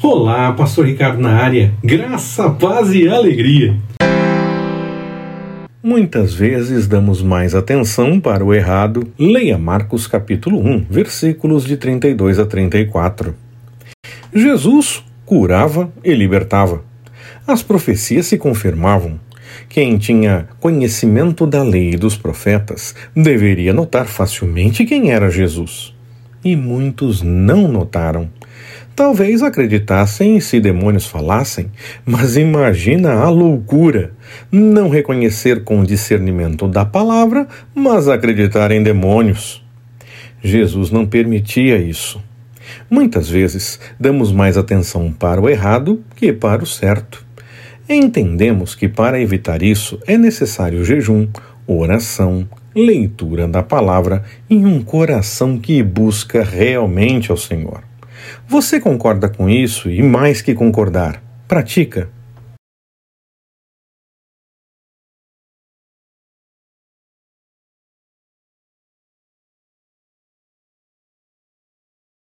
Olá, Pastor Ricardo na área. Graça, paz e alegria. Muitas vezes damos mais atenção para o errado. Leia Marcos capítulo 1, versículos de 32 a 34. Jesus curava e libertava. As profecias se confirmavam. Quem tinha conhecimento da lei e dos profetas deveria notar facilmente quem era Jesus. E muitos não notaram. Talvez acreditassem se demônios falassem, mas imagina a loucura! Não reconhecer com discernimento da palavra, mas acreditar em demônios. Jesus não permitia isso. Muitas vezes damos mais atenção para o errado que para o certo. Entendemos que para evitar isso é necessário jejum, oração, leitura da palavra e um coração que busca realmente ao Senhor. Você concorda com isso e mais que concordar, pratica.